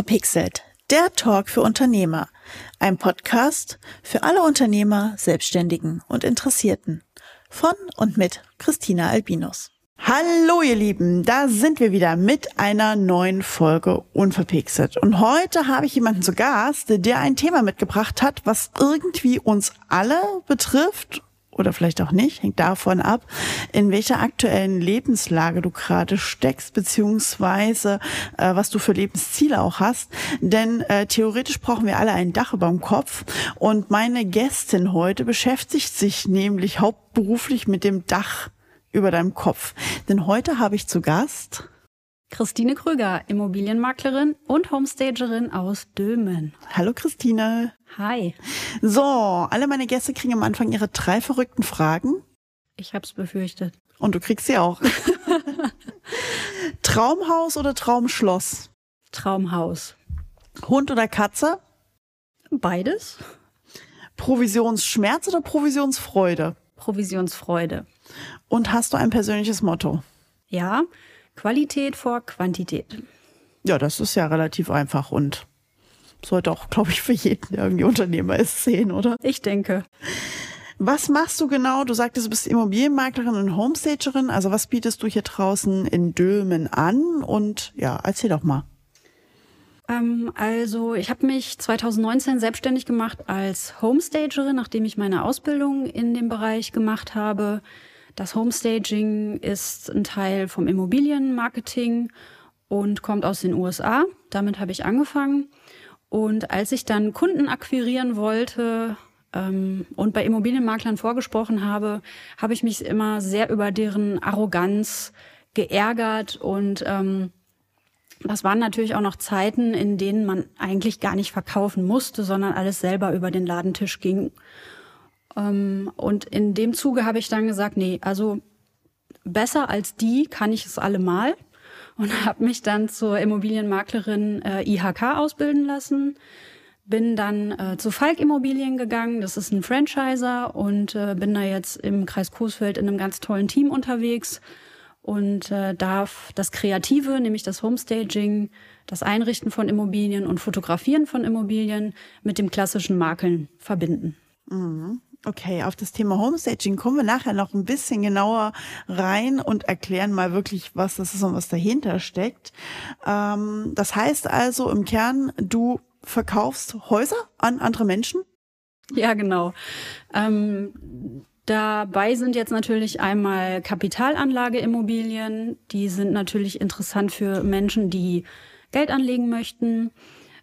Unverpixelt, der Talk für Unternehmer. Ein Podcast für alle Unternehmer, Selbstständigen und Interessierten. Von und mit Christina Albinus. Hallo ihr Lieben, da sind wir wieder mit einer neuen Folge Unverpixelt. Und heute habe ich jemanden zu Gast, der ein Thema mitgebracht hat, was irgendwie uns alle betrifft oder vielleicht auch nicht, hängt davon ab, in welcher aktuellen Lebenslage du gerade steckst, beziehungsweise äh, was du für Lebensziele auch hast. Denn äh, theoretisch brauchen wir alle ein Dach über dem Kopf. Und meine Gästin heute beschäftigt sich nämlich hauptberuflich mit dem Dach über deinem Kopf. Denn heute habe ich zu Gast Christine Krüger, Immobilienmaklerin und Homestagerin aus Dülmen. Hallo Christine. Hi. So, alle meine Gäste kriegen am Anfang ihre drei verrückten Fragen. Ich hab's befürchtet. Und du kriegst sie auch. Traumhaus oder Traumschloss? Traumhaus. Hund oder Katze? Beides. Provisionsschmerz oder Provisionsfreude? Provisionsfreude. Und hast du ein persönliches Motto? Ja, Qualität vor Quantität. Ja, das ist ja relativ einfach und sollte auch, glaube ich, für jeden, der irgendwie Unternehmer ist, sehen, oder? Ich denke. Was machst du genau? Du sagtest, du bist Immobilienmaklerin und Homestagerin. Also was bietest du hier draußen in Dülmen an? Und ja, erzähl doch mal. Ähm, also ich habe mich 2019 selbstständig gemacht als Homestagerin, nachdem ich meine Ausbildung in dem Bereich gemacht habe. Das Homestaging ist ein Teil vom Immobilienmarketing und kommt aus den USA. Damit habe ich angefangen. Und als ich dann Kunden akquirieren wollte ähm, und bei Immobilienmaklern vorgesprochen habe, habe ich mich immer sehr über deren Arroganz geärgert und ähm, das waren natürlich auch noch Zeiten, in denen man eigentlich gar nicht verkaufen musste, sondern alles selber über den Ladentisch ging. Ähm, und in dem Zuge habe ich dann gesagt, nee, also besser als die kann ich es allemal und habe mich dann zur Immobilienmaklerin äh, IHK ausbilden lassen. Bin dann äh, zu Falk Immobilien gegangen, das ist ein Franchiser und äh, bin da jetzt im Kreis Coesfeld in einem ganz tollen Team unterwegs und äh, darf das Kreative, nämlich das Homestaging, das Einrichten von Immobilien und Fotografieren von Immobilien mit dem klassischen Makeln verbinden. Mhm. Okay, auf das Thema Homestaging kommen wir nachher noch ein bisschen genauer rein und erklären mal wirklich, was das ist und was dahinter steckt. Ähm, das heißt also im Kern, du verkaufst Häuser an andere Menschen? Ja, genau. Ähm, dabei sind jetzt natürlich einmal Kapitalanlageimmobilien. Die sind natürlich interessant für Menschen, die Geld anlegen möchten.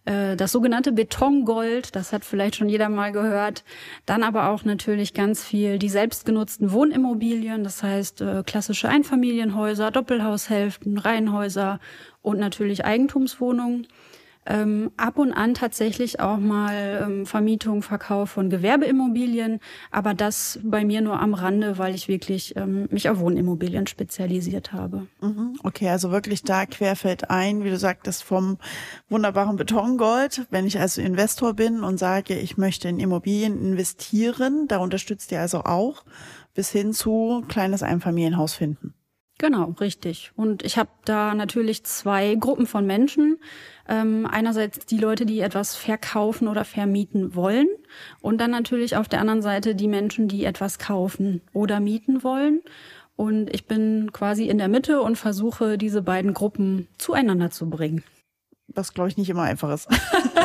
Äh, das sogenannte Betongold, das hat vielleicht schon jeder mal gehört. Dann aber auch natürlich ganz viel die selbstgenutzten Wohnimmobilien, das heißt äh, klassische Einfamilienhäuser, Doppelhaushälften, Reihenhäuser und natürlich Eigentumswohnungen ähm, ab und an tatsächlich auch mal ähm, Vermietung, Verkauf von Gewerbeimmobilien, aber das bei mir nur am Rande, weil ich wirklich ähm, mich auf Wohnimmobilien spezialisiert habe. Mhm. Okay, also wirklich da querfällt ein, wie du sagtest, vom wunderbaren Betongold. Wenn ich also Investor bin und sage, ich möchte in Immobilien investieren, da unterstützt ihr also auch, bis hin zu kleines Einfamilienhaus finden. Genau, richtig. Und ich habe da natürlich zwei Gruppen von Menschen. Ähm, einerseits die Leute, die etwas verkaufen oder vermieten wollen und dann natürlich auf der anderen Seite die Menschen, die etwas kaufen oder mieten wollen. Und ich bin quasi in der Mitte und versuche, diese beiden Gruppen zueinander zu bringen. Was, glaube ich, nicht immer einfach ist.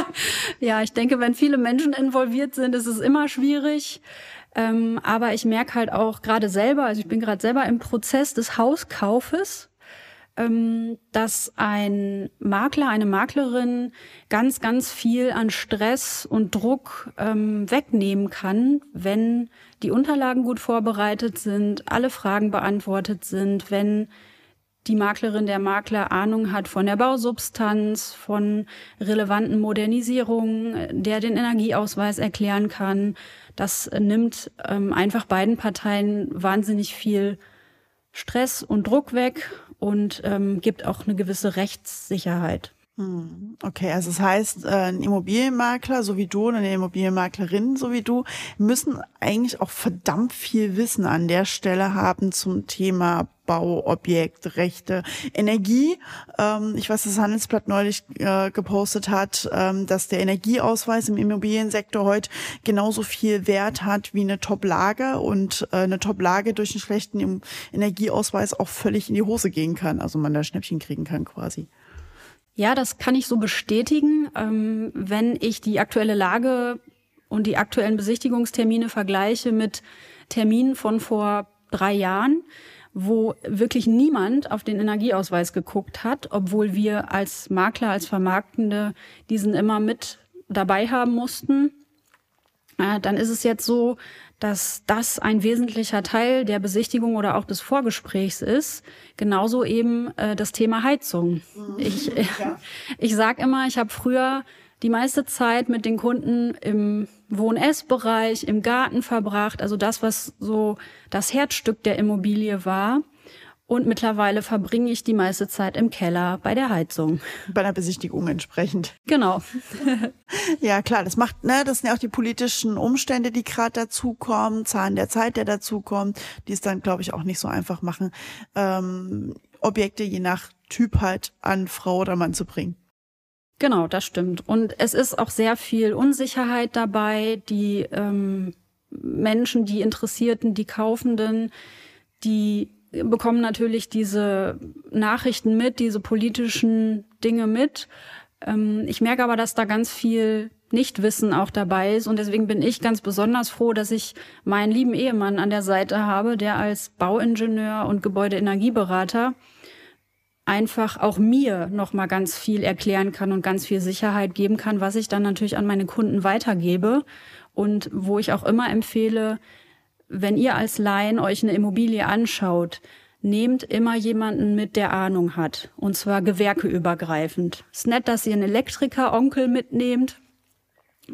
ja, ich denke, wenn viele Menschen involviert sind, ist es immer schwierig. Ähm, aber ich merke halt auch gerade selber, also ich bin gerade selber im Prozess des Hauskaufes ähm, dass ein Makler, eine Maklerin ganz, ganz viel an Stress und Druck ähm, wegnehmen kann, wenn die Unterlagen gut vorbereitet sind, alle Fragen beantwortet sind, wenn die Maklerin, der Makler Ahnung hat von der Bausubstanz, von relevanten Modernisierungen, der den Energieausweis erklären kann. Das nimmt ähm, einfach beiden Parteien wahnsinnig viel Stress und Druck weg und ähm, gibt auch eine gewisse Rechtssicherheit. Hm, okay, also das heißt, äh, ein Immobilienmakler so wie du und eine Immobilienmaklerin so wie du müssen eigentlich auch verdammt viel Wissen an der Stelle haben zum Thema Bauobjekt, Energie. Ähm, ich weiß, das Handelsblatt neulich äh, gepostet hat, ähm, dass der Energieausweis im Immobiliensektor heute genauso viel Wert hat wie eine Top-Lage und äh, eine Top-Lage durch einen schlechten Energieausweis auch völlig in die Hose gehen kann. Also man da Schnäppchen kriegen kann quasi. Ja, das kann ich so bestätigen. Ähm, wenn ich die aktuelle Lage und die aktuellen Besichtigungstermine vergleiche mit Terminen von vor drei Jahren, wo wirklich niemand auf den Energieausweis geguckt hat, obwohl wir als Makler, als Vermarktende diesen immer mit dabei haben mussten. Äh, dann ist es jetzt so, dass das ein wesentlicher Teil der Besichtigung oder auch des Vorgesprächs ist. Genauso eben äh, das Thema Heizung. Mhm. Ich, ja. ich sage immer, ich habe früher die meiste Zeit mit den Kunden im Wohn-Ess-Bereich, im Garten verbracht, also das, was so das Herzstück der Immobilie war. Und mittlerweile verbringe ich die meiste Zeit im Keller bei der Heizung. Bei der Besichtigung entsprechend. Genau. ja, klar, das macht, ne, das sind ja auch die politischen Umstände, die gerade dazukommen, Zahlen der Zeit, der dazukommt, die es dann, glaube ich, auch nicht so einfach machen, ähm, Objekte je nach Typ halt an Frau oder Mann zu bringen. Genau, das stimmt. Und es ist auch sehr viel Unsicherheit dabei. Die ähm, Menschen, die Interessierten, die Kaufenden, die bekommen natürlich diese Nachrichten mit, diese politischen Dinge mit. Ähm, ich merke aber, dass da ganz viel Nichtwissen auch dabei ist und deswegen bin ich ganz besonders froh, dass ich meinen lieben Ehemann an der Seite habe, der als Bauingenieur und Gebäudeenergieberater einfach auch mir noch mal ganz viel erklären kann und ganz viel Sicherheit geben kann, was ich dann natürlich an meine Kunden weitergebe und wo ich auch immer empfehle, wenn ihr als Laien euch eine Immobilie anschaut, nehmt immer jemanden mit, der Ahnung hat. Und zwar gewerkeübergreifend. Ist nett, dass ihr einen Elektriker-Onkel mitnehmt.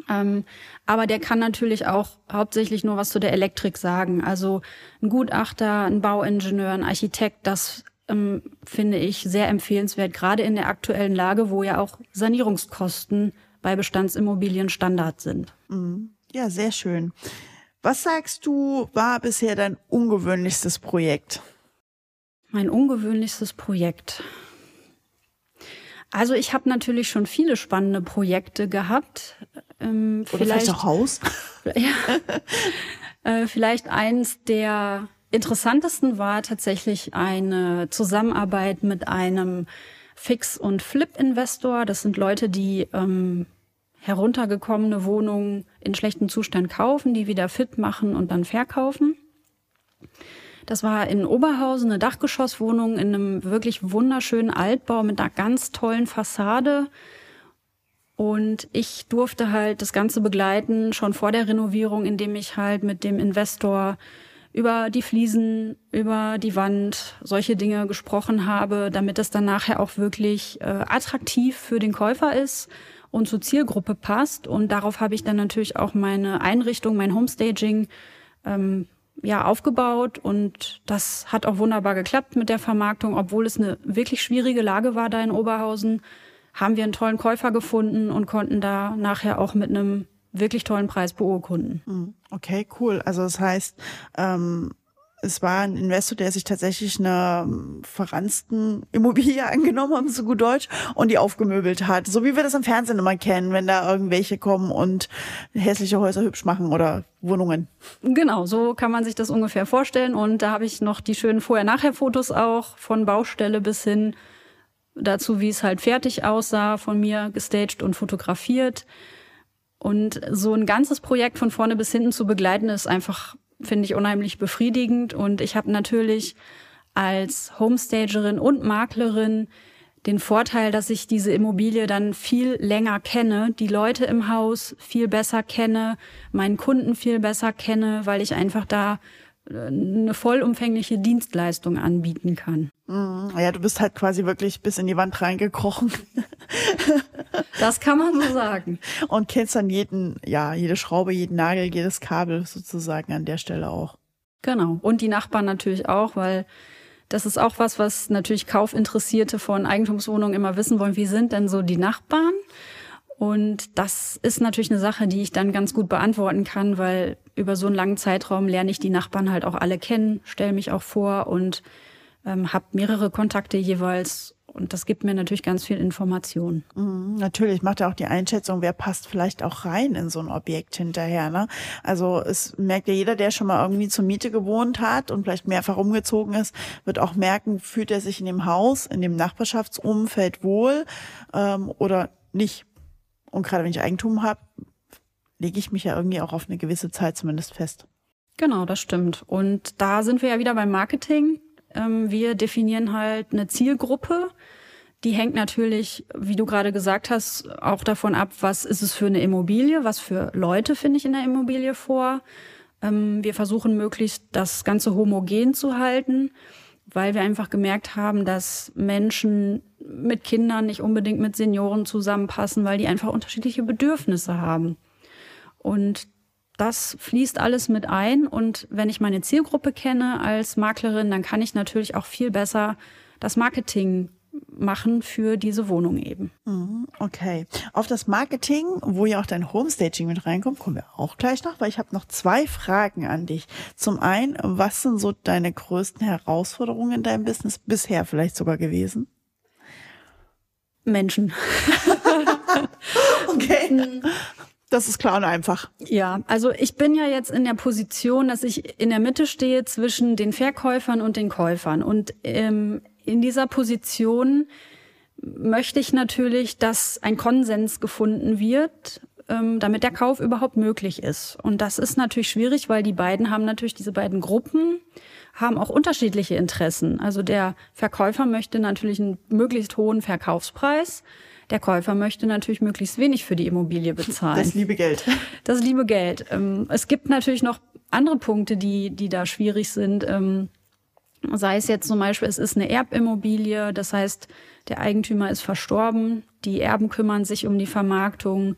Ähm, aber der kann natürlich auch hauptsächlich nur was zu der Elektrik sagen. Also ein Gutachter, ein Bauingenieur, ein Architekt, das ähm, finde ich sehr empfehlenswert, gerade in der aktuellen Lage, wo ja auch Sanierungskosten bei Bestandsimmobilien Standard sind. Mhm. Ja, sehr schön. Was sagst du, war bisher dein ungewöhnlichstes Projekt? Mein ungewöhnlichstes Projekt. Also ich habe natürlich schon viele spannende Projekte gehabt. Ähm, Oder vielleicht, vielleicht auch Haus? ja, äh, vielleicht eins der interessantesten war tatsächlich eine Zusammenarbeit mit einem Fix- und Flip-Investor. Das sind Leute, die ähm, heruntergekommene Wohnungen in schlechtem Zustand kaufen, die wieder fit machen und dann verkaufen. Das war in Oberhausen eine Dachgeschosswohnung in einem wirklich wunderschönen Altbau mit einer ganz tollen Fassade. Und ich durfte halt das Ganze begleiten, schon vor der Renovierung, indem ich halt mit dem Investor über die Fliesen, über die Wand, solche Dinge gesprochen habe, damit es dann nachher auch wirklich äh, attraktiv für den Käufer ist und zur Zielgruppe passt. Und darauf habe ich dann natürlich auch meine Einrichtung, mein Homestaging ähm, ja aufgebaut und das hat auch wunderbar geklappt mit der Vermarktung, obwohl es eine wirklich schwierige Lage war da in Oberhausen, haben wir einen tollen Käufer gefunden und konnten da nachher auch mit einem wirklich tollen Preis beurkunden. Hm, okay, cool. Also das heißt, ähm, es war ein Investor, der sich tatsächlich einer verransten Immobilie angenommen hat, so gut Deutsch, und die aufgemöbelt hat. So wie wir das im Fernsehen immer kennen, wenn da irgendwelche kommen und hässliche Häuser hübsch machen oder Wohnungen. Genau, so kann man sich das ungefähr vorstellen. Und da habe ich noch die schönen Vorher-Nachher-Fotos auch von Baustelle bis hin dazu, wie es halt fertig aussah, von mir gestaged und fotografiert. Und so ein ganzes Projekt von vorne bis hinten zu begleiten, ist einfach finde ich unheimlich befriedigend. Und ich habe natürlich als Homestagerin und Maklerin den Vorteil, dass ich diese Immobilie dann viel länger kenne, die Leute im Haus viel besser kenne, meinen Kunden viel besser kenne, weil ich einfach da eine vollumfängliche Dienstleistung anbieten kann. Mhm. Ja, du bist halt quasi wirklich bis in die Wand reingekrochen. Das kann man so sagen. Und kennst dann jeden, ja, jede Schraube, jeden Nagel, jedes Kabel sozusagen an der Stelle auch. Genau. Und die Nachbarn natürlich auch, weil das ist auch was, was natürlich Kaufinteressierte von Eigentumswohnungen immer wissen wollen. Wie sind denn so die Nachbarn? Und das ist natürlich eine Sache, die ich dann ganz gut beantworten kann, weil über so einen langen Zeitraum lerne ich die Nachbarn halt auch alle kennen, stelle mich auch vor und ähm, habe mehrere Kontakte jeweils und das gibt mir natürlich ganz viel Information. Mhm, natürlich macht er auch die Einschätzung, wer passt vielleicht auch rein in so ein Objekt hinterher. Ne? Also es merkt ja jeder, der schon mal irgendwie zur Miete gewohnt hat und vielleicht mehrfach umgezogen ist, wird auch merken, fühlt er sich in dem Haus, in dem Nachbarschaftsumfeld wohl ähm, oder nicht. Und gerade wenn ich Eigentum habe, lege ich mich ja irgendwie auch auf eine gewisse Zeit zumindest fest. Genau, das stimmt. Und da sind wir ja wieder beim Marketing. Ähm, wir definieren halt eine Zielgruppe. Die hängt natürlich, wie du gerade gesagt hast, auch davon ab, was ist es für eine Immobilie, was für Leute finde ich in der Immobilie vor. Ähm, wir versuchen möglichst das Ganze homogen zu halten, weil wir einfach gemerkt haben, dass Menschen mit Kindern nicht unbedingt mit Senioren zusammenpassen, weil die einfach unterschiedliche Bedürfnisse haben. Und das fließt alles mit ein. Und wenn ich meine Zielgruppe kenne als Maklerin, dann kann ich natürlich auch viel besser das Marketing machen für diese Wohnung eben. Mhm, okay. Auf das Marketing, wo ja auch dein Homestaging mit reinkommt, kommen wir auch gleich noch, weil ich habe noch zwei Fragen an dich. Zum einen, was sind so deine größten Herausforderungen in deinem Business bisher vielleicht sogar gewesen? Menschen. okay. Das ist klar und einfach. Ja, also ich bin ja jetzt in der Position, dass ich in der Mitte stehe zwischen den Verkäufern und den Käufern. Und ähm, in dieser Position möchte ich natürlich, dass ein Konsens gefunden wird, ähm, damit der Kauf überhaupt möglich ist. Und das ist natürlich schwierig, weil die beiden haben natürlich, diese beiden Gruppen haben auch unterschiedliche Interessen. Also der Verkäufer möchte natürlich einen möglichst hohen Verkaufspreis. Der Käufer möchte natürlich möglichst wenig für die Immobilie bezahlen. Das liebe Geld. Das liebe Geld. Ähm, es gibt natürlich noch andere Punkte, die, die da schwierig sind. Ähm, sei es jetzt zum Beispiel, es ist eine Erbimmobilie, das heißt, der Eigentümer ist verstorben, die Erben kümmern sich um die Vermarktung,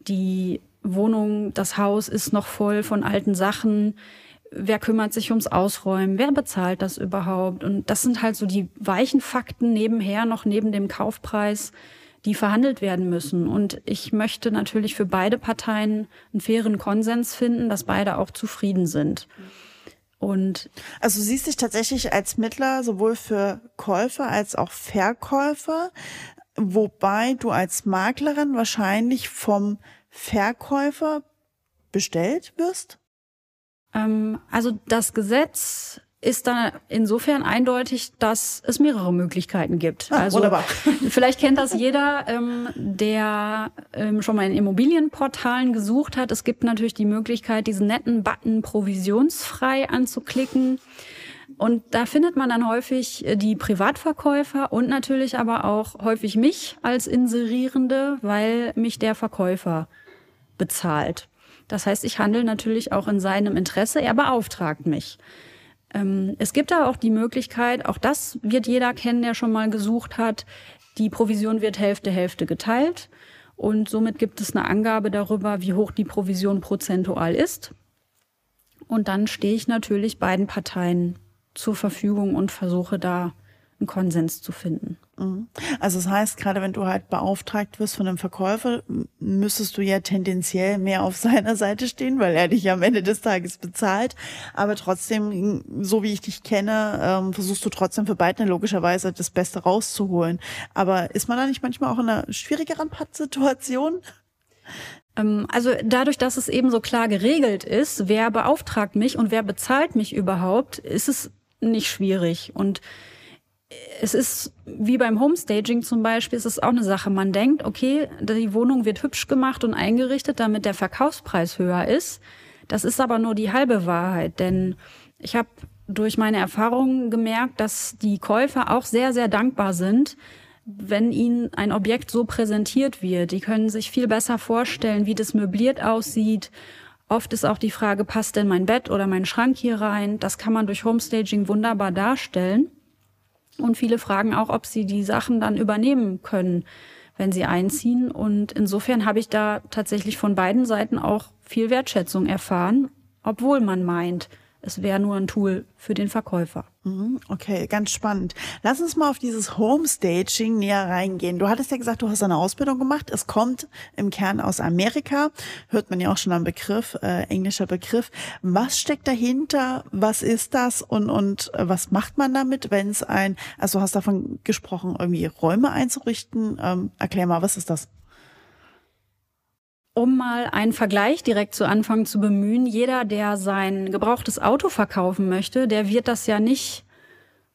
die Wohnung, das Haus ist noch voll von alten Sachen wer kümmert sich ums Ausräumen, wer bezahlt das überhaupt? Und das sind halt so die weichen Fakten nebenher, noch neben dem Kaufpreis, die verhandelt werden müssen. Und ich möchte natürlich für beide Parteien einen fairen Konsens finden, dass beide auch zufrieden sind. Und also siehst dich tatsächlich als Mittler sowohl für Käufer als auch Verkäufer, wobei du als Maklerin wahrscheinlich vom Verkäufer bestellt wirst? Ähm, also das Gesetz ist da insofern eindeutig, dass es mehrere Möglichkeiten gibt. Ah, also wunderbar. vielleicht kennt das jeder, ähm, der ähm, schon mal in Immobilienportalen gesucht hat. Es gibt natürlich die Möglichkeit, diesen netten Button provisionsfrei anzuklicken. Und da findet man dann häufig äh, die Privatverkäufer und natürlich aber auch häufig mich als Inserierende, weil mich der Verkäufer bezahlt. Das heißt, ich handle natürlich auch in seinem Interesse. Er beauftragt mich. Ähm, es gibt da auch die Möglichkeit, auch das wird jeder kennen, der schon mal gesucht hat, die Provision wird Hälfte, Hälfte geteilt. Und somit gibt es eine Angabe darüber, wie hoch die Provision prozentual ist. Und dann stehe ich natürlich beiden Parteien zur Verfügung und versuche da einen Konsens zu finden. Mhm. Also das heißt, gerade wenn du halt beauftragt wirst von einem Verkäufer, müsstest du ja tendenziell mehr auf seiner Seite stehen, weil er dich am Ende des Tages bezahlt. Aber trotzdem, so wie ich dich kenne, ähm, versuchst du trotzdem für beide logischerweise das Beste rauszuholen. Aber ist man da nicht manchmal auch in einer schwierigeren Pattsituation? Ähm, also dadurch, dass es eben so klar geregelt ist, wer beauftragt mich und wer bezahlt mich überhaupt, ist es nicht schwierig. Und es ist wie beim Homestaging zum Beispiel, es ist auch eine Sache. Man denkt, okay, die Wohnung wird hübsch gemacht und eingerichtet, damit der Verkaufspreis höher ist. Das ist aber nur die halbe Wahrheit, denn ich habe durch meine Erfahrungen gemerkt, dass die Käufer auch sehr, sehr dankbar sind, wenn ihnen ein Objekt so präsentiert wird. Die können sich viel besser vorstellen, wie das möbliert aussieht. Oft ist auch die Frage, passt denn mein Bett oder mein Schrank hier rein? Das kann man durch Homestaging wunderbar darstellen. Und viele fragen auch, ob sie die Sachen dann übernehmen können, wenn sie einziehen. Und insofern habe ich da tatsächlich von beiden Seiten auch viel Wertschätzung erfahren, obwohl man meint, es wäre nur ein Tool für den Verkäufer. Mhm, okay, ganz spannend. Lass uns mal auf dieses Homestaging näher reingehen. Du hattest ja gesagt, du hast eine Ausbildung gemacht. Es kommt im Kern aus Amerika. Hört man ja auch schon am Begriff, äh, englischer Begriff. Was steckt dahinter? Was ist das? Und, und äh, was macht man damit, wenn es ein, also du hast davon gesprochen, irgendwie Räume einzurichten. Ähm, erklär mal, was ist das? Um mal einen Vergleich direkt zu Anfang zu bemühen, jeder, der sein gebrauchtes Auto verkaufen möchte, der wird das ja nicht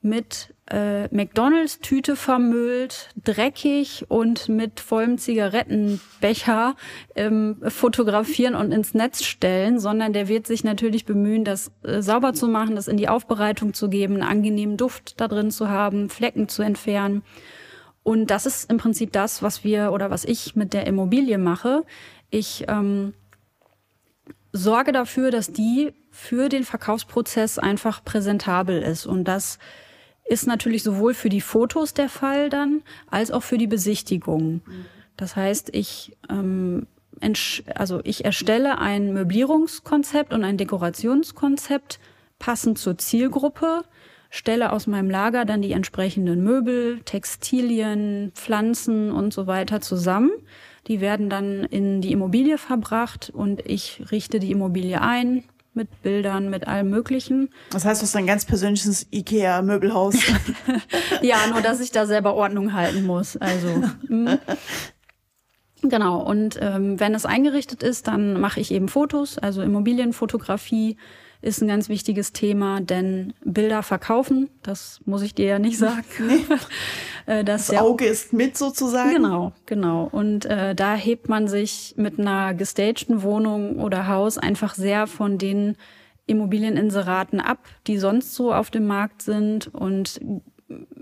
mit äh, McDonalds-Tüte vermüllt, dreckig und mit vollem Zigarettenbecher ähm, fotografieren und ins Netz stellen, sondern der wird sich natürlich bemühen, das äh, sauber zu machen, das in die Aufbereitung zu geben, einen angenehmen Duft da drin zu haben, Flecken zu entfernen. Und das ist im Prinzip das, was wir oder was ich mit der Immobilie mache. Ich ähm, sorge dafür, dass die für den Verkaufsprozess einfach präsentabel ist. Und das ist natürlich sowohl für die Fotos der Fall dann, als auch für die Besichtigung. Das heißt, ich, ähm, also ich erstelle ein Möblierungskonzept und ein Dekorationskonzept passend zur Zielgruppe, stelle aus meinem Lager dann die entsprechenden Möbel, Textilien, Pflanzen und so weiter zusammen die werden dann in die Immobilie verbracht und ich richte die Immobilie ein mit Bildern, mit allem Möglichen. Das heißt, du hast ein ganz persönliches IKEA-Möbelhaus. ja, nur dass ich da selber Ordnung halten muss. Also. Hm. Genau, und ähm, wenn es eingerichtet ist, dann mache ich eben Fotos, also Immobilienfotografie, ist ein ganz wichtiges Thema, denn Bilder verkaufen, das muss ich dir ja nicht sagen. Nee. Äh, das der, Auge ist mit sozusagen. Genau, genau. Und äh, da hebt man sich mit einer gestagten Wohnung oder Haus einfach sehr von den Immobilieninseraten ab, die sonst so auf dem Markt sind und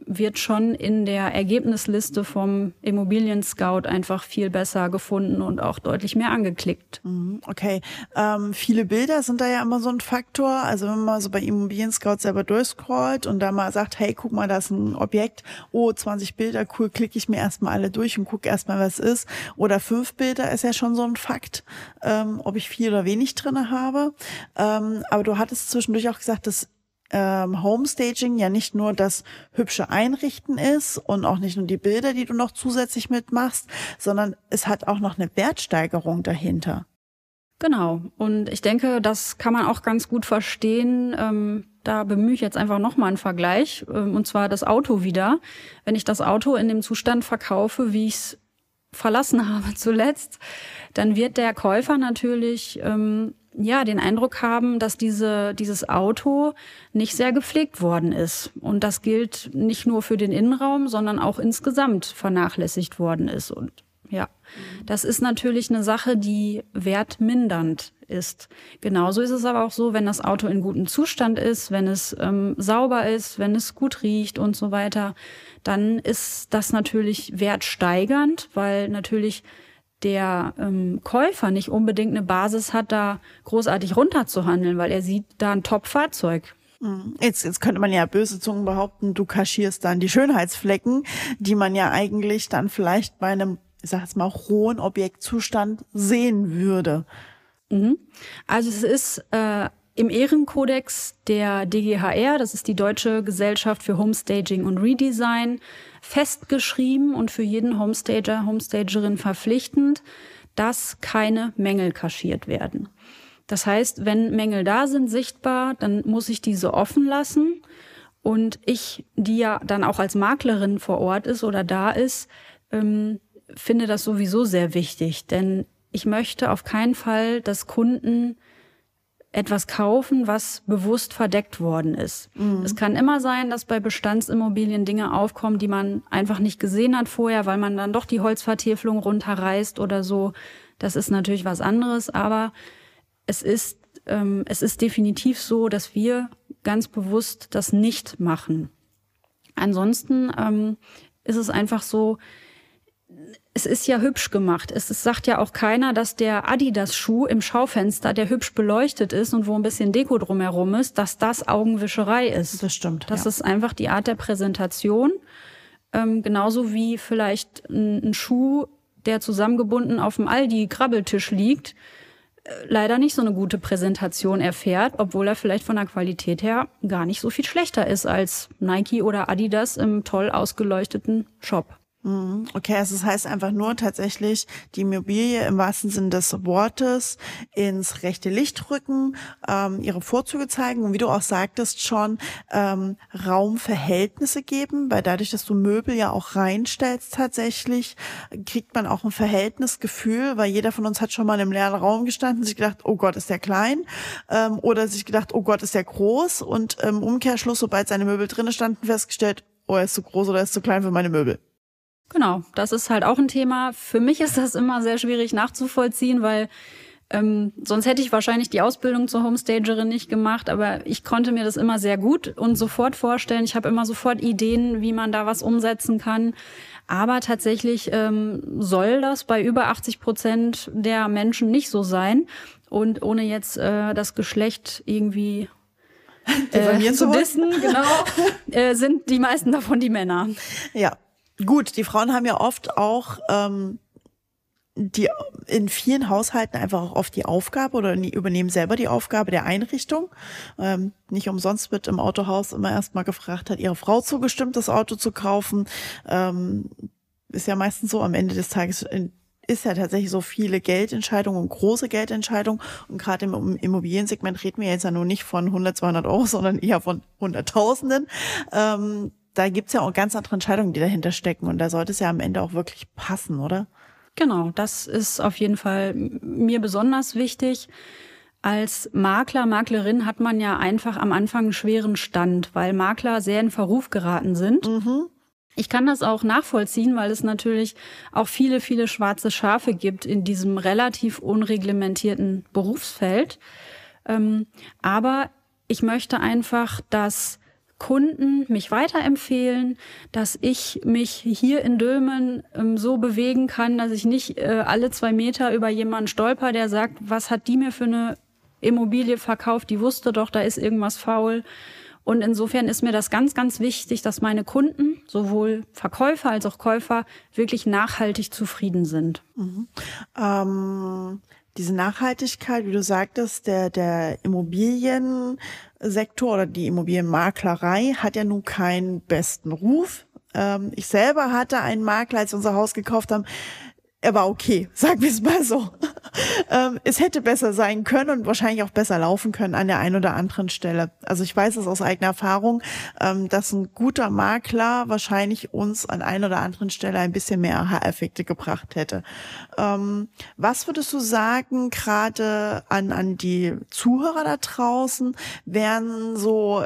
wird schon in der Ergebnisliste vom Immobilien Scout einfach viel besser gefunden und auch deutlich mehr angeklickt. Mhm, okay, ähm, viele Bilder sind da ja immer so ein Faktor. Also wenn man so bei Immobilien Scout selber durchscrollt und da mal sagt, hey, guck mal, da ist ein Objekt, oh, 20 Bilder, cool, klicke ich mir erstmal alle durch und gucke erstmal, was ist. Oder fünf Bilder ist ja schon so ein Fakt, ähm, ob ich viel oder wenig drinne habe. Ähm, aber du hattest zwischendurch auch gesagt, dass ähm, Homestaging ja nicht nur das hübsche Einrichten ist und auch nicht nur die Bilder, die du noch zusätzlich mitmachst, sondern es hat auch noch eine Wertsteigerung dahinter. Genau. Und ich denke, das kann man auch ganz gut verstehen. Ähm, da bemühe ich jetzt einfach nochmal einen Vergleich. Ähm, und zwar das Auto wieder. Wenn ich das Auto in dem Zustand verkaufe, wie ich es verlassen habe zuletzt, dann wird der Käufer natürlich ähm, ja, den Eindruck haben, dass diese, dieses Auto nicht sehr gepflegt worden ist. Und das gilt nicht nur für den Innenraum, sondern auch insgesamt vernachlässigt worden ist. Und ja, das ist natürlich eine Sache, die wertmindernd ist. Genauso ist es aber auch so, wenn das Auto in gutem Zustand ist, wenn es ähm, sauber ist, wenn es gut riecht und so weiter, dann ist das natürlich wertsteigernd, weil natürlich der ähm, Käufer nicht unbedingt eine Basis hat, da großartig runterzuhandeln, weil er sieht da ein Top-Fahrzeug. Mhm. Jetzt, jetzt könnte man ja böse Zungen behaupten, du kaschierst dann die Schönheitsflecken, die man ja eigentlich dann vielleicht bei einem, ich sag jetzt mal, hohen Objektzustand sehen würde. Mhm. Also es ist äh, im Ehrenkodex der DGHR, das ist die Deutsche Gesellschaft für Homestaging und Redesign, festgeschrieben und für jeden Homestager, Homestagerin verpflichtend, dass keine Mängel kaschiert werden. Das heißt, wenn Mängel da sind, sichtbar, dann muss ich diese offen lassen. Und ich, die ja dann auch als Maklerin vor Ort ist oder da ist, ähm, finde das sowieso sehr wichtig. Denn ich möchte auf keinen Fall, dass Kunden etwas kaufen, was bewusst verdeckt worden ist. Mhm. Es kann immer sein, dass bei Bestandsimmobilien Dinge aufkommen, die man einfach nicht gesehen hat vorher, weil man dann doch die Holzvertäfelung runterreißt oder so. Das ist natürlich was anderes, aber es ist, ähm, es ist definitiv so, dass wir ganz bewusst das nicht machen. Ansonsten ähm, ist es einfach so, es ist ja hübsch gemacht. Es, es sagt ja auch keiner, dass der Adidas-Schuh im Schaufenster, der hübsch beleuchtet ist und wo ein bisschen Deko drumherum ist, dass das Augenwischerei ist. Das stimmt. Das ja. ist einfach die Art der Präsentation. Ähm, genauso wie vielleicht ein, ein Schuh, der zusammengebunden auf dem Aldi-Krabbeltisch liegt, leider nicht so eine gute Präsentation erfährt, obwohl er vielleicht von der Qualität her gar nicht so viel schlechter ist als Nike oder Adidas im toll ausgeleuchteten Shop. Mhm. Okay, also das heißt einfach nur tatsächlich die Immobilie im wahrsten Sinne des Wortes ins rechte Licht rücken, ähm, ihre Vorzüge zeigen und wie du auch sagtest schon, ähm, Raumverhältnisse geben, weil dadurch, dass du Möbel ja auch reinstellst tatsächlich, kriegt man auch ein Verhältnisgefühl, weil jeder von uns hat schon mal einem leeren Raum gestanden, sich gedacht, oh Gott, ist der klein ähm, oder sich gedacht, oh Gott, ist der groß und im Umkehrschluss, sobald seine Möbel drinnen standen, festgestellt, oh, er ist zu groß oder er ist zu klein für meine Möbel. Genau, das ist halt auch ein Thema. Für mich ist das immer sehr schwierig nachzuvollziehen, weil ähm, sonst hätte ich wahrscheinlich die Ausbildung zur Homestagerin nicht gemacht, aber ich konnte mir das immer sehr gut und sofort vorstellen. Ich habe immer sofort Ideen, wie man da was umsetzen kann. Aber tatsächlich ähm, soll das bei über 80 Prozent der Menschen nicht so sein. Und ohne jetzt äh, das Geschlecht irgendwie äh, zu wissen, genau, äh, sind die meisten davon die Männer. Ja, Gut, die Frauen haben ja oft auch ähm, die in vielen Haushalten einfach auch oft die Aufgabe oder übernehmen selber die Aufgabe der Einrichtung. Ähm, nicht umsonst wird im Autohaus immer erstmal gefragt, hat ihre Frau zugestimmt, das Auto zu kaufen. Ähm, ist ja meistens so, am Ende des Tages ist ja tatsächlich so viele Geldentscheidungen und große Geldentscheidungen. Und gerade im Immobiliensegment reden wir jetzt ja nur nicht von 100, 200 Euro, sondern eher von Hunderttausenden. Ähm, da gibt's ja auch ganz andere Entscheidungen, die dahinter stecken. Und da sollte es ja am Ende auch wirklich passen, oder? Genau, das ist auf jeden Fall mir besonders wichtig. Als Makler, Maklerin hat man ja einfach am Anfang einen schweren Stand, weil Makler sehr in Verruf geraten sind. Mhm. Ich kann das auch nachvollziehen, weil es natürlich auch viele, viele schwarze Schafe gibt in diesem relativ unreglementierten Berufsfeld. Ähm, aber ich möchte einfach, dass Kunden mich weiterempfehlen, dass ich mich hier in Dülmen ähm, so bewegen kann, dass ich nicht äh, alle zwei Meter über jemanden stolper, der sagt, was hat die mir für eine Immobilie verkauft, die wusste doch, da ist irgendwas faul. Und insofern ist mir das ganz, ganz wichtig, dass meine Kunden, sowohl Verkäufer als auch Käufer, wirklich nachhaltig zufrieden sind. Mhm. Ähm diese Nachhaltigkeit, wie du sagtest, der, der Immobiliensektor oder die Immobilienmaklerei hat ja nun keinen besten Ruf. Ähm, ich selber hatte einen Makler, als wir unser Haus gekauft haben, er war okay, sagen wir es mal so. ähm, es hätte besser sein können und wahrscheinlich auch besser laufen können an der einen oder anderen Stelle. Also ich weiß es aus eigener Erfahrung, ähm, dass ein guter Makler wahrscheinlich uns an einer oder anderen Stelle ein bisschen mehr Aha-Effekte gebracht hätte. Ähm, was würdest du sagen, gerade an, an die Zuhörer da draußen, wären so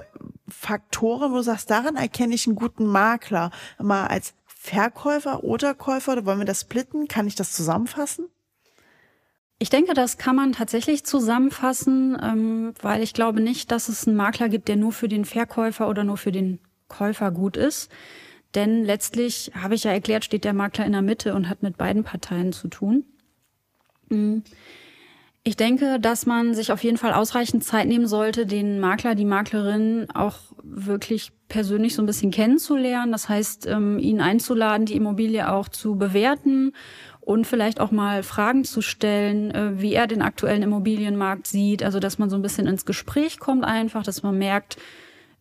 Faktoren, wo du sagst, daran erkenne ich einen guten Makler, mal als Verkäufer oder Käufer oder wollen wir das splitten? Kann ich das zusammenfassen? Ich denke, das kann man tatsächlich zusammenfassen, ähm, weil ich glaube nicht, dass es einen Makler gibt, der nur für den Verkäufer oder nur für den Käufer gut ist. Denn letztlich, habe ich ja erklärt, steht der Makler in der Mitte und hat mit beiden Parteien zu tun. Ich denke, dass man sich auf jeden Fall ausreichend Zeit nehmen sollte, den Makler, die Maklerin auch wirklich persönlich so ein bisschen kennenzulernen. Das heißt, ähm, ihn einzuladen, die Immobilie auch zu bewerten und vielleicht auch mal Fragen zu stellen, äh, wie er den aktuellen Immobilienmarkt sieht. Also, dass man so ein bisschen ins Gespräch kommt einfach, dass man merkt,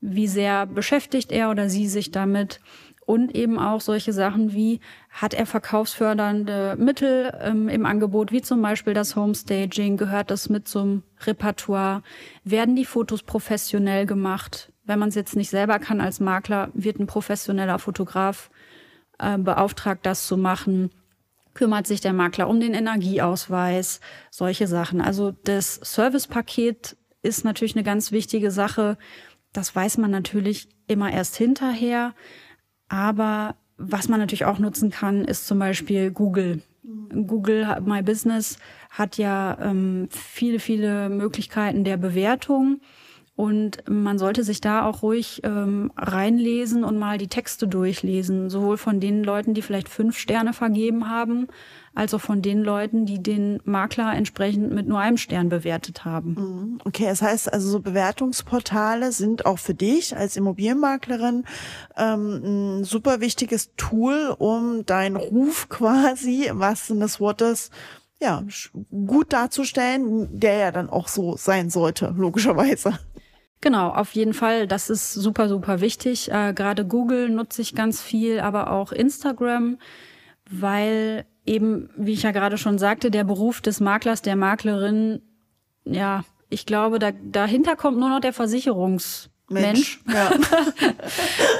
wie sehr beschäftigt er oder sie sich damit und eben auch solche Sachen wie, hat er verkaufsfördernde Mittel ähm, im Angebot, wie zum Beispiel das Homestaging, gehört das mit zum Repertoire, werden die Fotos professionell gemacht. Wenn man es jetzt nicht selber kann als Makler, wird ein professioneller Fotograf äh, beauftragt, das zu machen kümmert sich der Makler um den Energieausweis, solche Sachen. Also das Servicepaket ist natürlich eine ganz wichtige Sache. Das weiß man natürlich immer erst hinterher. Aber was man natürlich auch nutzen kann, ist zum Beispiel Google. Google My Business hat ja ähm, viele, viele Möglichkeiten der Bewertung. Und man sollte sich da auch ruhig ähm, reinlesen und mal die Texte durchlesen, sowohl von den Leuten, die vielleicht fünf Sterne vergeben haben, als auch von den Leuten, die den Makler entsprechend mit nur einem Stern bewertet haben. Mhm. Okay, das heißt also so Bewertungsportale sind auch für dich als Immobilienmaklerin ähm, ein super wichtiges Tool, um deinen Ruf quasi, im wahrsten Sinne des Wortes, ja, gut darzustellen, der ja dann auch so sein sollte, logischerweise. Genau, auf jeden Fall. Das ist super, super wichtig. Äh, Gerade Google nutze ich ganz viel, aber auch Instagram, weil eben, wie ich ja gerade schon sagte, der Beruf des Maklers, der Maklerin, ja, ich glaube, da, dahinter kommt nur noch der Versicherungs Mensch. Mensch. Ja.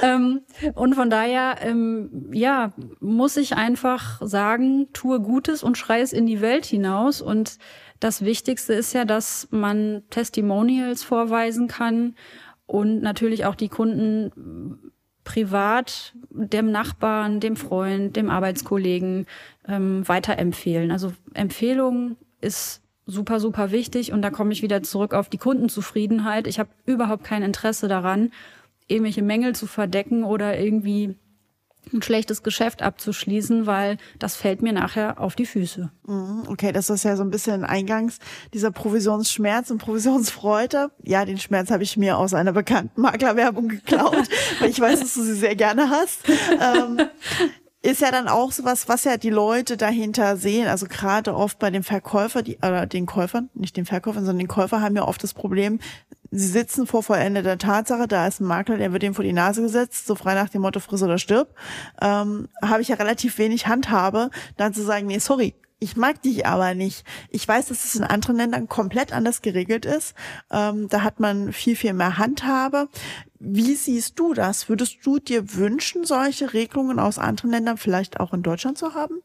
ähm, und von daher, ähm, ja, muss ich einfach sagen, tue Gutes und schrei es in die Welt hinaus. Und das Wichtigste ist ja, dass man Testimonials vorweisen kann und natürlich auch die Kunden privat dem Nachbarn, dem Freund, dem Arbeitskollegen ähm, weiterempfehlen. Also Empfehlung ist super, super wichtig. Und da komme ich wieder zurück auf die Kundenzufriedenheit. Ich habe überhaupt kein Interesse daran, irgendwelche Mängel zu verdecken oder irgendwie ein schlechtes Geschäft abzuschließen, weil das fällt mir nachher auf die Füße. Mhm, okay, das ist ja so ein bisschen eingangs dieser Provisionsschmerz und Provisionsfreude. Ja, den Schmerz habe ich mir aus einer bekannten Maklerwerbung geklaut, weil ich weiß, dass du sie sehr gerne hast. Ähm, ist ja dann auch sowas, was ja die Leute dahinter sehen. Also gerade oft bei den Verkäufer, die, oder den Käufern, nicht den Verkäufern, sondern den Käufer haben ja oft das Problem, sie sitzen vor vollendeter Tatsache, da ist ein Makler, der wird dem vor die Nase gesetzt, so frei nach dem Motto friss oder stirb, ähm, habe ich ja relativ wenig Handhabe, dann zu sagen, nee, sorry, ich mag dich aber nicht. Ich weiß, dass es in anderen Ländern komplett anders geregelt ist. Ähm, da hat man viel, viel mehr Handhabe. Wie siehst du das? Würdest du dir wünschen, solche Regelungen aus anderen Ländern vielleicht auch in Deutschland zu haben?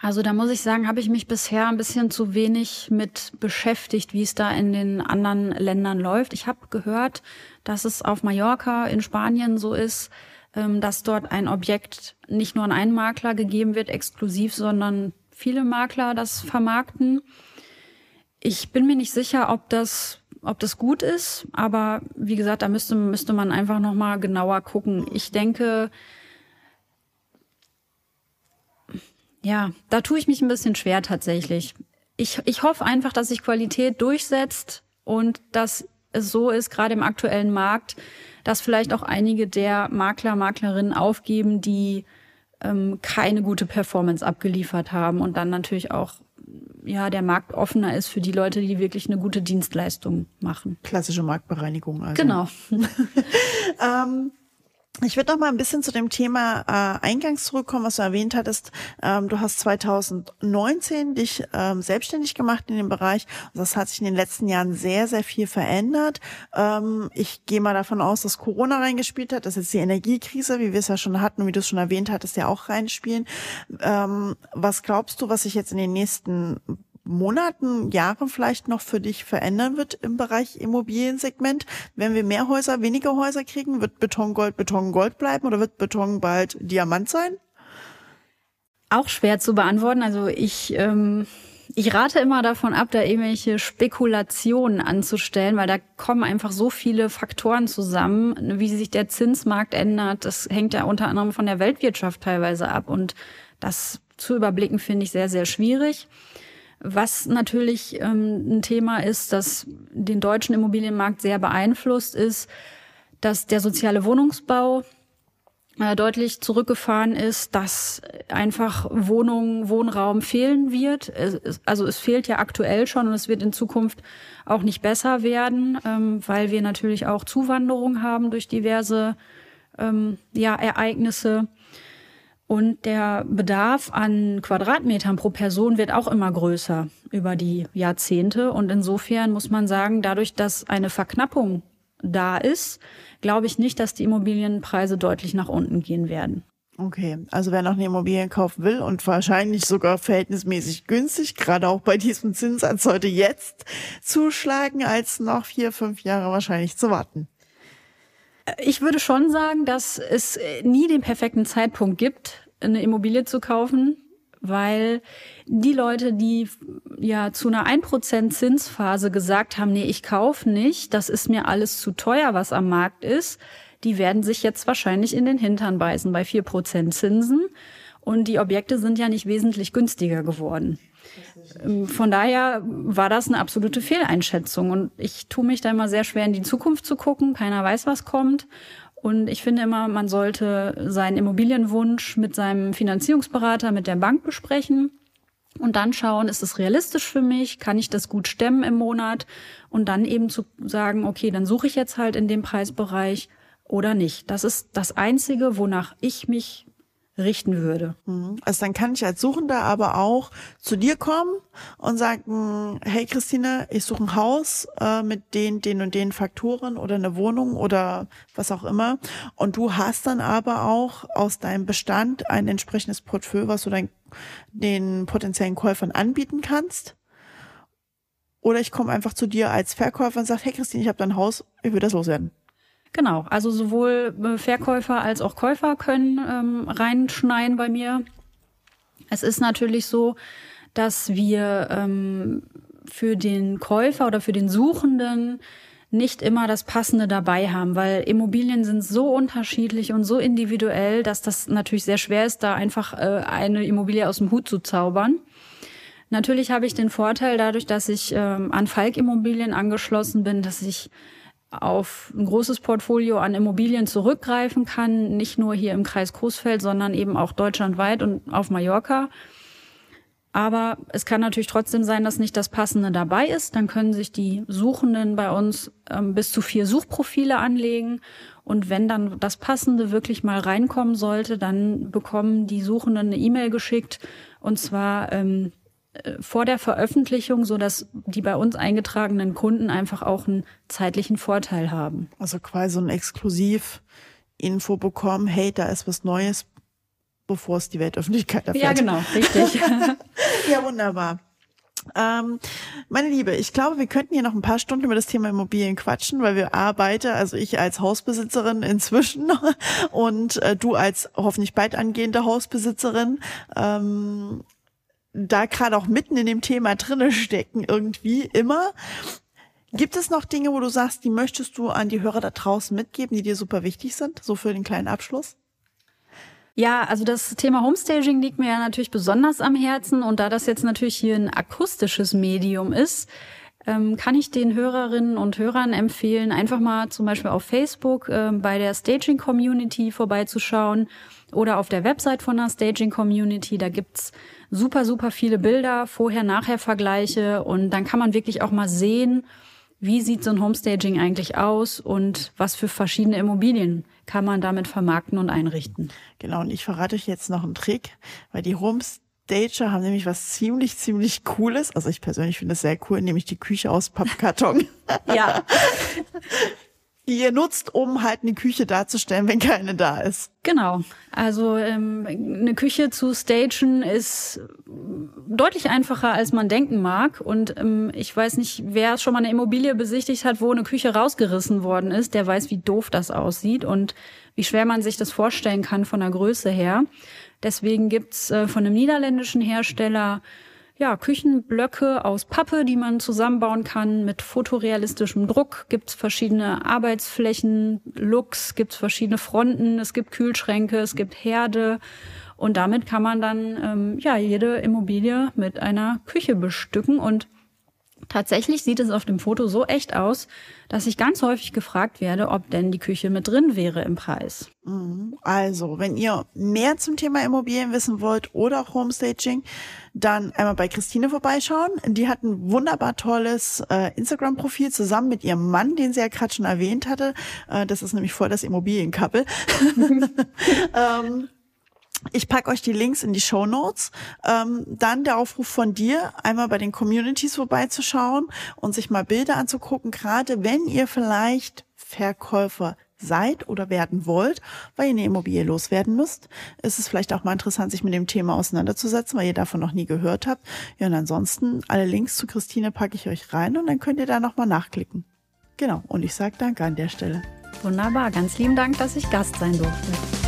Also da muss ich sagen, habe ich mich bisher ein bisschen zu wenig mit beschäftigt, wie es da in den anderen Ländern läuft. Ich habe gehört, dass es auf Mallorca in Spanien so ist, ähm, dass dort ein Objekt nicht nur an einen Makler gegeben wird, exklusiv, sondern viele Makler das vermarkten. Ich bin mir nicht sicher, ob das ob das gut ist, aber wie gesagt, da müsste müsste man einfach noch mal genauer gucken. Ich denke, ja, da tue ich mich ein bisschen schwer tatsächlich. Ich, ich hoffe einfach, dass sich Qualität durchsetzt und dass es so ist, gerade im aktuellen Markt, dass vielleicht auch einige der Makler, Maklerinnen aufgeben, die ähm, keine gute Performance abgeliefert haben und dann natürlich auch ja der Markt offener ist für die Leute, die wirklich eine gute Dienstleistung machen. Klassische Marktbereinigung. Also. Genau. ähm, ich würde noch mal ein bisschen zu dem Thema äh, Eingangs zurückkommen, was du erwähnt hattest. Ähm, du hast 2019 dich ähm, selbstständig gemacht in dem Bereich. Und das hat sich in den letzten Jahren sehr, sehr viel verändert. Ähm, ich gehe mal davon aus, dass Corona reingespielt hat, dass jetzt die Energiekrise, wie wir es ja schon hatten und wie du es schon erwähnt hattest, ja auch reinspielen. Ähm, was glaubst du, was sich jetzt in den nächsten Monaten, Jahren vielleicht noch für dich verändern wird im Bereich Immobiliensegment? Wenn wir mehr Häuser, weniger Häuser kriegen, wird Beton Gold Beton Gold bleiben oder wird Beton bald Diamant sein? Auch schwer zu beantworten. Also ich, ähm, ich rate immer davon ab, da irgendwelche Spekulationen anzustellen, weil da kommen einfach so viele Faktoren zusammen, wie sich der Zinsmarkt ändert. Das hängt ja unter anderem von der Weltwirtschaft teilweise ab und das zu überblicken finde ich sehr, sehr schwierig. Was natürlich ähm, ein Thema ist, das den deutschen Immobilienmarkt sehr beeinflusst, ist, dass der soziale Wohnungsbau äh, deutlich zurückgefahren ist, dass einfach Wohnungen, Wohnraum fehlen wird. Also es fehlt ja aktuell schon und es wird in Zukunft auch nicht besser werden, ähm, weil wir natürlich auch Zuwanderung haben durch diverse ähm, ja, Ereignisse. Und der Bedarf an Quadratmetern pro Person wird auch immer größer über die Jahrzehnte. Und insofern muss man sagen, dadurch, dass eine Verknappung da ist, glaube ich nicht, dass die Immobilienpreise deutlich nach unten gehen werden. Okay, also wer noch eine Immobilie kaufen will und wahrscheinlich sogar verhältnismäßig günstig, gerade auch bei diesem Zinssatz, sollte jetzt zuschlagen, als noch vier, fünf Jahre wahrscheinlich zu warten. Ich würde schon sagen, dass es nie den perfekten Zeitpunkt gibt, eine Immobilie zu kaufen, weil die Leute, die ja zu einer 1% Zinsphase gesagt haben, nee, ich kaufe nicht, das ist mir alles zu teuer, was am Markt ist, die werden sich jetzt wahrscheinlich in den Hintern beißen bei 4% Zinsen. Und die Objekte sind ja nicht wesentlich günstiger geworden. Ähm, von daher war das eine absolute Fehleinschätzung. Und ich tue mich da immer sehr schwer, in die Zukunft zu gucken. Keiner weiß, was kommt. Und ich finde immer, man sollte seinen Immobilienwunsch mit seinem Finanzierungsberater, mit der Bank besprechen. und dann schauen, ist es realistisch für mich? Kann ich das gut stemmen im Monat? Und dann eben zu sagen, okay, dann suche ich jetzt halt in dem Preisbereich oder nicht. Das ist das Einzige, wonach ich mich richten würde. Mhm. Also dann kann ich als Suchender aber auch zu dir kommen und sagen, hey Christine, ich suche ein Haus äh, mit den, den und den Faktoren oder eine Wohnung oder was auch immer. Und du hast dann aber auch aus deinem Bestand ein entsprechendes Portfolio, was du dann den potenziellen Käufern anbieten kannst. Oder ich komme einfach zu dir als Verkäufer und sage, hey Christine, ich habe dein Haus, ich will das loswerden. Genau, also sowohl äh, Verkäufer als auch Käufer können ähm, reinschneien bei mir. Es ist natürlich so, dass wir ähm, für den Käufer oder für den Suchenden nicht immer das Passende dabei haben, weil Immobilien sind so unterschiedlich und so individuell, dass das natürlich sehr schwer ist, da einfach äh, eine Immobilie aus dem Hut zu zaubern. Natürlich habe ich den Vorteil dadurch, dass ich ähm, an Falk Immobilien angeschlossen bin, dass ich auf ein großes Portfolio an Immobilien zurückgreifen kann, nicht nur hier im Kreis Coesfeld, sondern eben auch deutschlandweit und auf Mallorca. Aber es kann natürlich trotzdem sein, dass nicht das Passende dabei ist. Dann können sich die Suchenden bei uns ähm, bis zu vier Suchprofile anlegen. Und wenn dann das Passende wirklich mal reinkommen sollte, dann bekommen die Suchenden eine E-Mail geschickt. Und zwar ähm, äh, vor der Veröffentlichung, so dass die bei uns eingetragenen Kunden einfach auch einen zeitlichen Vorteil haben. Also quasi so ein Exklusiv-Info bekommen, hey, da ist was Neues, bevor es die Weltöffentlichkeit erfährt. Ja, genau, richtig. ja, wunderbar. Ähm, meine Liebe, ich glaube, wir könnten hier noch ein paar Stunden über das Thema Immobilien quatschen, weil wir arbeiten, also ich als Hausbesitzerin inzwischen und äh, du als hoffentlich bald angehende Hausbesitzerin ähm, da gerade auch mitten in dem Thema drinne stecken, irgendwie immer. Gibt es noch Dinge, wo du sagst, die möchtest du an die Hörer da draußen mitgeben, die dir super wichtig sind, so für den kleinen Abschluss? Ja, also das Thema Homestaging liegt mir ja natürlich besonders am Herzen und da das jetzt natürlich hier ein akustisches Medium ist, ähm, kann ich den Hörerinnen und Hörern empfehlen, einfach mal zum Beispiel auf Facebook äh, bei der Staging Community vorbeizuschauen oder auf der Website von der Staging Community. Da gibt's super, super viele Bilder, Vorher-Nachher-Vergleiche und dann kann man wirklich auch mal sehen, wie sieht so ein Homestaging eigentlich aus und was für verschiedene Immobilien kann man damit vermarkten und einrichten. Genau, und ich verrate euch jetzt noch einen Trick, weil die Homestager haben nämlich was ziemlich, ziemlich Cooles. Also ich persönlich finde es sehr cool, nämlich die Küche aus Pappkarton. ja. die ihr nutzt, um halt eine Küche darzustellen, wenn keine da ist. Genau. Also ähm, eine Küche zu stagen ist deutlich einfacher, als man denken mag. Und ähm, ich weiß nicht, wer schon mal eine Immobilie besichtigt hat, wo eine Küche rausgerissen worden ist, der weiß, wie doof das aussieht und wie schwer man sich das vorstellen kann von der Größe her. Deswegen gibt's äh, von einem niederländischen Hersteller ja, Küchenblöcke aus Pappe, die man zusammenbauen kann mit fotorealistischem Druck. Gibt es verschiedene Arbeitsflächen, Looks, gibt es verschiedene Fronten, es gibt Kühlschränke, es gibt Herde. Und damit kann man dann ähm, ja jede Immobilie mit einer Küche bestücken und Tatsächlich sieht es auf dem Foto so echt aus, dass ich ganz häufig gefragt werde, ob denn die Küche mit drin wäre im Preis. Mhm. Also, wenn ihr mehr zum Thema Immobilien wissen wollt oder auch Homestaging, dann einmal bei Christine vorbeischauen. Die hat ein wunderbar tolles äh, Instagram-Profil zusammen mit ihrem Mann, den sie ja gerade schon erwähnt hatte. Äh, das ist nämlich voll das Immobilienkappel. ähm, ich pack euch die Links in die Show Notes. Ähm, dann der Aufruf von dir, einmal bei den Communities vorbeizuschauen und sich mal Bilder anzugucken, gerade wenn ihr vielleicht Verkäufer seid oder werden wollt, weil ihr eine Immobilie loswerden müsst, ist es vielleicht auch mal interessant, sich mit dem Thema auseinanderzusetzen, weil ihr davon noch nie gehört habt. Ja, und ansonsten alle Links zu Christine packe ich euch rein und dann könnt ihr da nochmal nachklicken. Genau, und ich sage danke an der Stelle. Wunderbar, ganz lieben Dank, dass ich Gast sein durfte.